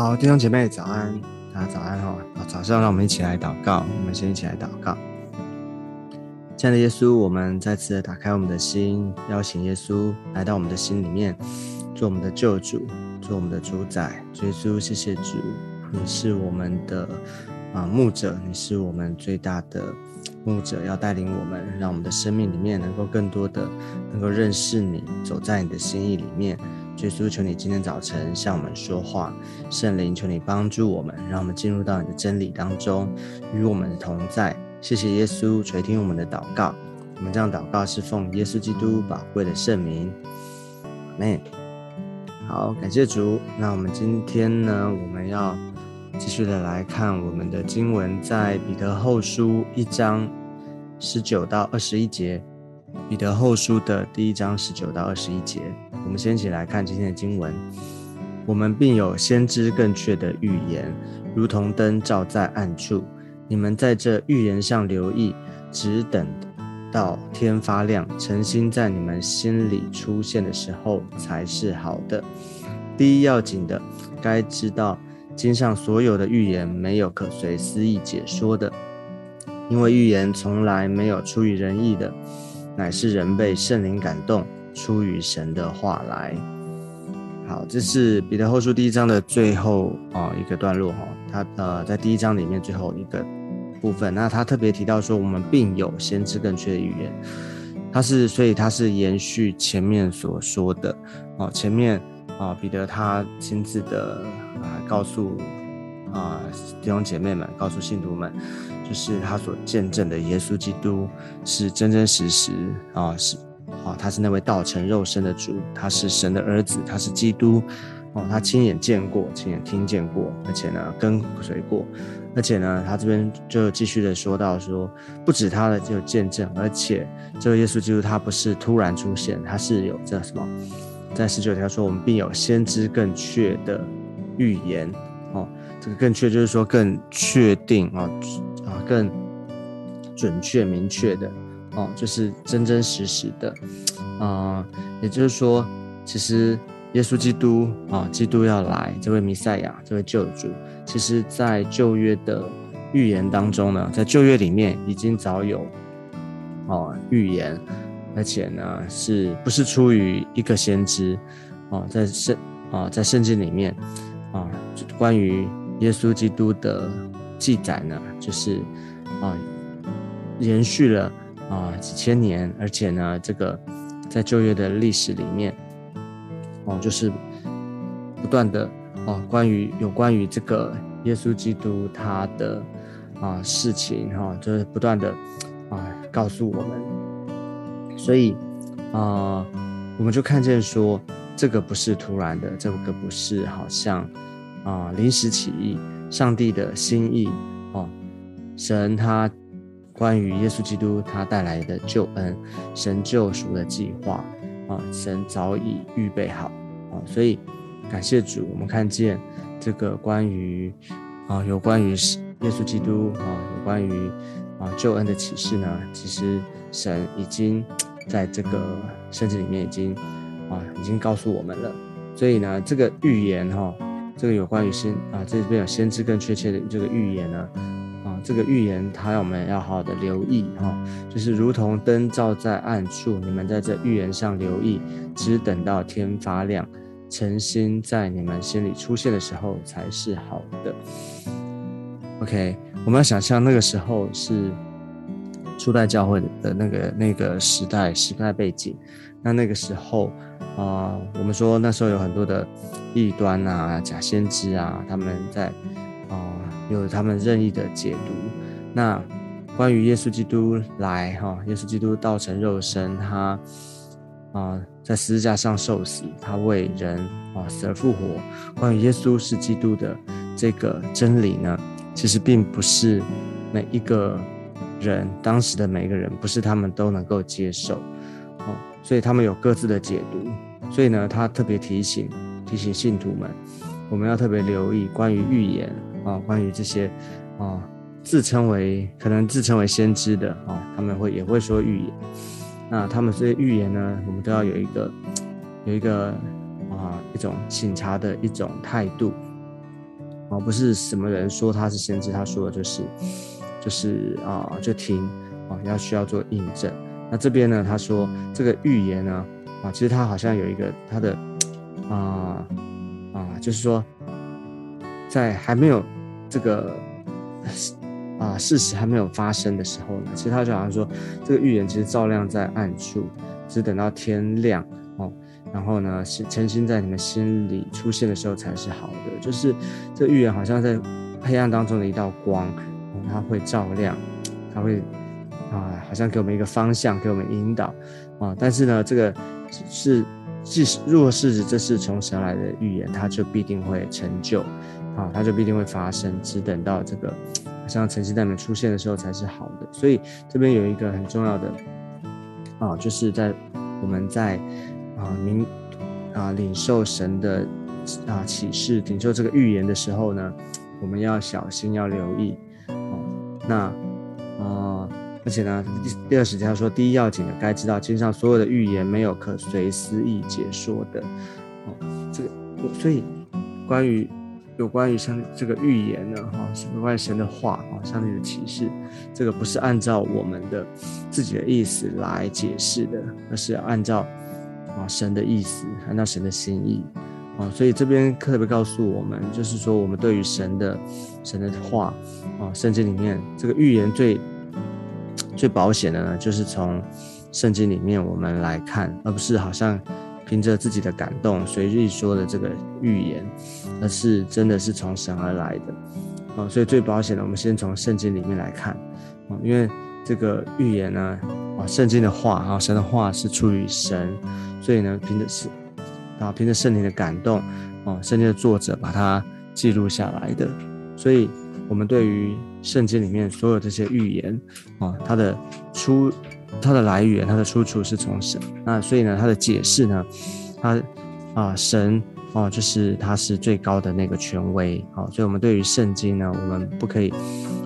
好，弟兄姐妹早安，大家早安哈！好，早上让我们一起来祷告，我们先一起来祷告。亲爱的耶稣，我们再次的打开我们的心，邀请耶稣来到我们的心里面，做我们的救主，做我们的主宰。耶稣，谢谢主，你是我们的啊牧者，你是我们最大的牧者，要带领我们，让我们的生命里面能够更多的能够认识你，走在你的心意里面。耶稣，求你今天早晨向我们说话，圣灵，求你帮助我们，让我们进入到你的真理当中，与我们同在。谢谢耶稣垂听我们的祷告，我们这样祷告是奉耶稣基督宝贵的圣名，阿门。好，感谢主。那我们今天呢，我们要继续的来看我们的经文，在彼得后书一章十九到二十一节。彼得后书的第一章十九到二十一节，我们先一起来看今天的经文。我们并有先知更确的预言，如同灯照在暗处。你们在这预言上留意，只等到天发亮，诚心在你们心里出现的时候才是好的。第一要紧的，该知道经上所有的预言没有可随私意解说的，因为预言从来没有出于人意的。乃是人被圣灵感动，出于神的话来。好，这是彼得后书第一章的最后啊一个段落哈。他呃在第一章里面最后一个部分，那他特别提到说，我们并有先知更确的预言。他是所以他是延续前面所说的哦，前面啊彼得他亲自的啊告诉啊弟兄姐妹们，告诉信徒们。就是他所见证的耶稣基督是真真实实啊，是啊，他是那位道成肉身的主，他是神的儿子，他是基督哦，他亲眼见过，亲眼听见过，而且呢跟随过，而且呢他这边就继续的说到说，不止他的有见证，而且这个耶稣基督他不是突然出现，他是有这什么，在十九条说我们并有先知更确的预言，这个更确就是说更确定啊。啊，更准确、明确的哦，就是真真实实的啊。也就是说，其实耶稣基督啊，基督要来，这位弥赛亚，这位救主，其实在旧约的预言当中呢，在旧约里面已经早有哦预言，而且呢，是不是出于一个先知啊，在圣啊，在圣经里面啊，关于耶稣基督的。记载呢，就是啊，延续了啊几千年，而且呢，这个在旧约的历史里面，哦，就是不断的哦，关于有关于这个耶稣基督他的啊事情哈，就是不断的啊告诉我们，所以啊，我们就看见说，这个不是突然的，这个不是好像啊临时起意。上帝的心意哦，神他关于耶稣基督他带来的救恩，神救赎的计划啊，神早已预备好啊，所以感谢主，我们看见这个关于啊有关于耶稣基督啊有关于啊救恩的启示呢，其实神已经在这个圣经里面已经啊已经告诉我们了，所以呢这个预言哈。这个有关于先啊，这边有先知更确切的这个预言呢，啊，这个预言它让我们要好好的留意哈，就是如同灯照在暗处，你们在这预言上留意，只等到天发亮，诚心在你们心里出现的时候才是好的。OK，我们要想象那个时候是初代教会的那个那个时代时代背景，那那个时候。啊，我们说那时候有很多的异端啊、假先知啊，他们在啊有他们任意的解读。那关于耶稣基督来哈，耶稣基督道成肉身，他啊在十字架上受死，他为人啊死而复活。关于耶稣是基督的这个真理呢，其实并不是每一个人当时的每一个人，不是他们都能够接受。所以他们有各自的解读。所以呢，他特别提醒提醒信徒们，我们要特别留意关于预言啊，关于这些啊自称为可能自称为先知的啊，他们会也会说预言。那他们这些预言呢，我们都要有一个有一个啊一种审查的一种态度。啊，不是什么人说他是先知，他说的就是就是啊就听啊，要需要做印证。那这边呢，他说这个预言呢啊，其实他好像有一个他的啊啊，就是说在还没有这个。啊，事实还没有发生的时候呢，其实他就好像说，这个预言其实照亮在暗处，只等到天亮哦，然后呢，诚心在你们心里出现的时候才是好的。就是这预言好像在黑暗当中的一道光，它会照亮，它会啊，好像给我们一个方向，给我们引导啊。但是呢，这个是即使若是这是从神来的预言，它就必定会成就啊，它就必定会发生，只等到这个好。像晨曦代表出现的时候才是好的，所以这边有一个很重要的啊，就是在我们在啊明啊领受神的啊启示、领受这个预言的时候呢，我们要小心，要留意。那啊，而且呢，第第二时间他说，第一要紧的，该知道经上所有的预言没有可随思意解说的哦。这个，所以关于。有关于像这个预言呢，哈，有关于神的话啊，上帝的启示，这个不是按照我们的自己的意思来解释的，而是按照啊神的意思，按照神的心意啊。所以这边特别告诉我们，就是说我们对于神的神的话啊，圣经里面这个预言最最保险的呢，就是从圣经里面我们来看，而不是好像。凭着自己的感动随意说的这个预言，而是真的是从神而来的，哦，所以最保险的，我们先从圣经里面来看，哦，因为这个预言呢，啊，圣经的话，啊，神的话是出于神，所以呢，凭着是，啊，凭着圣灵的感动，哦，圣经的作者把它记录下来的，所以我们对于圣经里面所有这些预言，啊，它的出。它的来源，它的出处是从神，那所以呢，它的解释呢，它啊神啊，就是它是最高的那个权威，好，所以我们对于圣经呢，我们不可以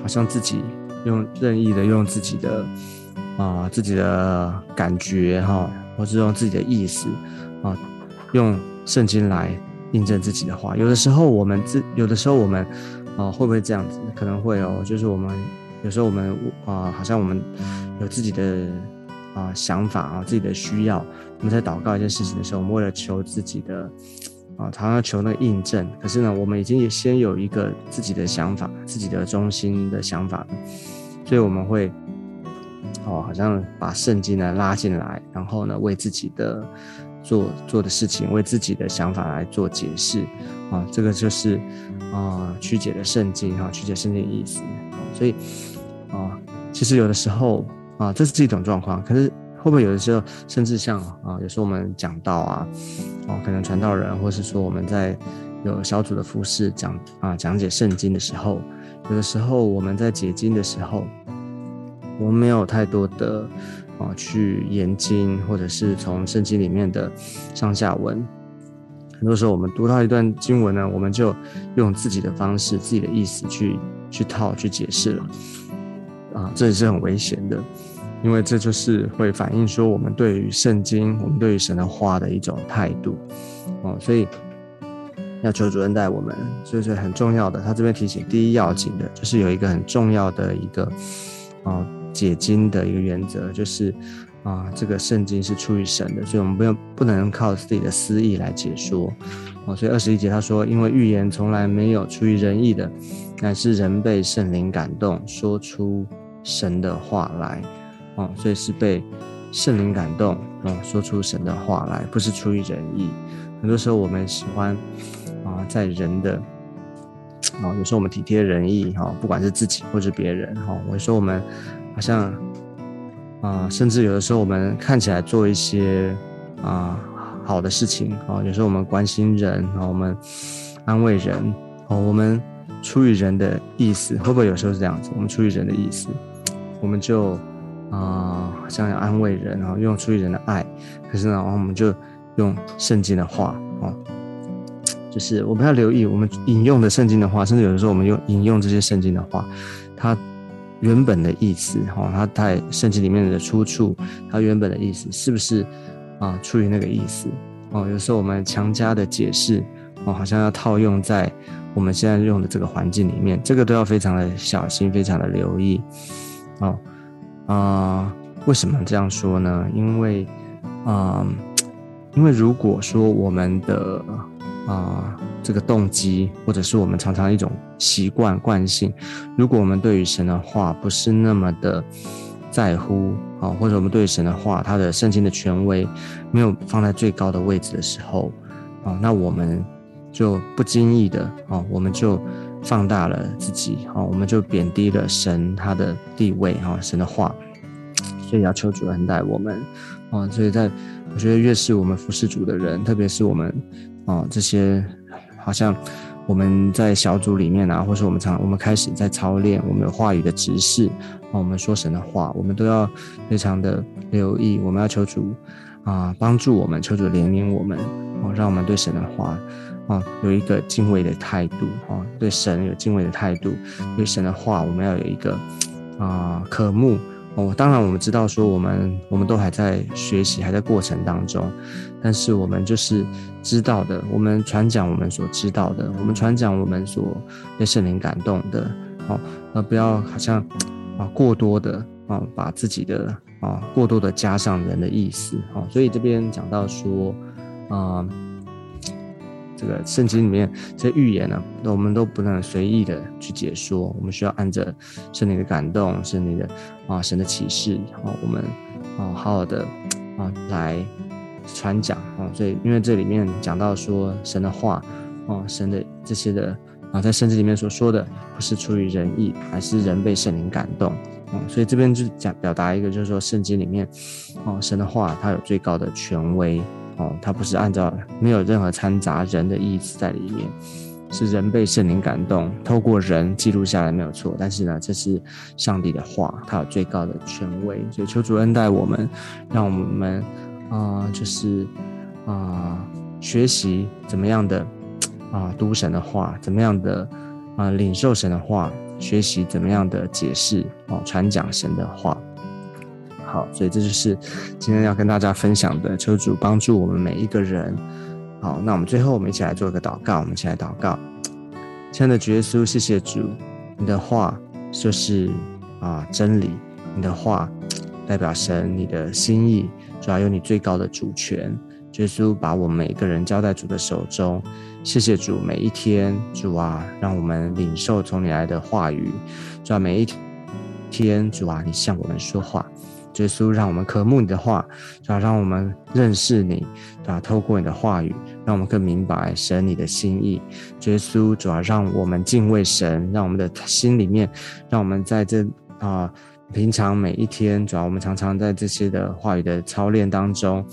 好像自己用任意的用自己的啊自己的感觉哈，或是用自己的意思啊，用圣经来印证自己的话。有的时候我们自有的时候我们啊会不会这样子？可能会哦，就是我们。有时候我们啊，好像我们有自己的啊想法啊，自己的需要。我们在祷告一件事情的时候，我们为了求自己的啊，常常求那个印证。可是呢，我们已经也先有一个自己的想法，自己的中心的想法，所以我们会哦，好像把圣经呢拉进来，然后呢，为自己的做做的事情，为自己的想法来做解释啊。这个就是啊曲解的圣经哈，曲解圣经的意思。所以。啊，其实有的时候啊，这是一种状况。可是会不会有的时候，甚至像啊，有时候我们讲到啊，哦，可能传道人，或是说我们在有小组的服饰讲啊，讲解圣经的时候，有的时候我们在解经的时候，我们没有太多的啊去研经，或者是从圣经里面的上下文。很多时候我们读到一段经文呢，我们就用自己的方式、自己的意思去去套、去解释了。啊，这也是很危险的，因为这就是会反映说我们对于圣经、我们对于神的话的一种态度哦。所以要求主任带我们，所以很重要的。他这边提醒，第一要紧的就是有一个很重要的一个啊解经的一个原则，就是啊这个圣经是出于神的，所以我们不用不能靠自己的私意来解说哦。所以二十一节他说，因为预言从来没有出于人意的，乃是人被圣灵感动说出。神的话来，哦，所以是被圣灵感动，哦，说出神的话来，不是出于人意。很多时候我们喜欢啊，在人的，啊，有时候我们体贴人意，哈，不管是自己或者别人，哈，我说我们好像啊，甚至有的时候我们看起来做一些啊好的事情，啊，有时候我们关心人，啊，我们安慰人，哦，我们出于人的意思，会不会有时候是这样子？我们出于人的意思。我们就啊，好像要安慰人，然后用出于人的爱，可是呢，然后我们就用圣经的话哦，就是我们要留意，我们引用的圣经的话，甚至有的时候我们用引用这些圣经的话，它原本的意思哈，它在圣经里面的出处，它原本的意思是不是啊出于那个意思哦？有时候我们强加的解释哦，哦，好像要套用在我们现在用的这个环境里面，这个都要非常的小心，非常的留意。哦，啊，为什么这样说呢？因为，啊，因为如果说我们的啊这个动机，或者是我们常常一种习惯惯性，如果我们对于神的话不是那么的在乎，啊，或者我们对神的话，他的圣经的权威没有放在最高的位置的时候，啊，那我们就不经意的，啊，我们就。放大了自己，好，我们就贬低了神他的地位，哈，神的话，所以要求主恩待我们，啊，所以在我觉得越是我们服侍主的人，特别是我们，啊，这些好像我们在小组里面啊，或是我们常我们开始在操练我们有话语的执事，啊，我们说神的话，我们都要非常的留意，我们要求主啊帮助我们，求主怜悯我们，哦，让我们对神的话。啊，有一个敬畏的态度，啊，对神有敬畏的态度，对神的话，我们要有一个啊渴慕哦。当然，我们知道说，我们我们都还在学习，还在过程当中，但是我们就是知道的，我们传讲我们所知道的，我们传讲我们所被圣灵感动的，哦，而不要好像啊过多的啊把自己的啊过多的加上人的意思，哦，所以这边讲到说啊。这个圣经里面这些预言呢，那我们都不能随意的去解说，我们需要按着圣灵的感动、圣灵的啊神的启示，然后我们啊好好的啊来传讲啊。所以因为这里面讲到说神的话啊，神的这些的啊，在圣经里面所说的不是出于人意，而是人被圣灵感动啊。所以这边就讲表达一个，就是说圣经里面啊神的话，它有最高的权威。哦，它不是按照没有任何掺杂人的意思在里面，是人被圣灵感动，透过人记录下来没有错。但是呢，这是上帝的话，它有最高的权威，所以求主恩待我们，让我们啊，就是啊，学习怎么样的啊读神的话，怎么样的啊领受神的话，学习怎么样的解释哦传讲神的话。好，所以这就是今天要跟大家分享的，车主帮助我们每一个人。好，那我们最后我们一起来做一个祷告，我们一起来祷告。亲爱的主耶稣，谢谢主，你的话就是啊真理，你的话代表神你的心意，主要有你最高的主权。耶稣把我们每一个人交在主的手中，谢谢主，每一天主啊，让我们领受从你来的话语，主啊，每一天主啊，你向我们说话。耶稣，让我们渴慕你的话，主要让我们认识你，对吧？透过你的话语，让我们更明白神你的心意。耶稣，主要让我们敬畏神，让我们的心里面，让我们在这啊平常每一天，主要我们常常在这些的话语的操练当中，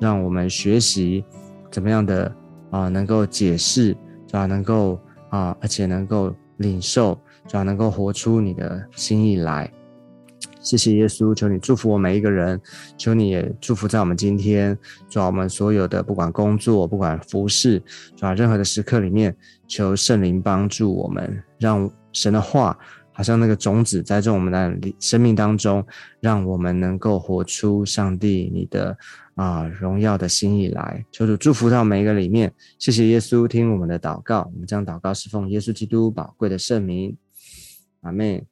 让我们学习怎么样的啊能够解释，主要能够啊，而且能够领受，主要能够活出你的心意来。谢谢耶稣，求你祝福我每一个人，求你也祝福在我们今天，主我们所有的不管工作，不管服饰，主任何的时刻里面，求圣灵帮助我们，让神的话好像那个种子栽种我们的生命当中，让我们能够活出上帝你的啊荣耀的心意来。求主祝福到每一个里面，谢谢耶稣，听我们的祷告，我们将祷告是奉耶稣基督宝贵的圣名，阿妹。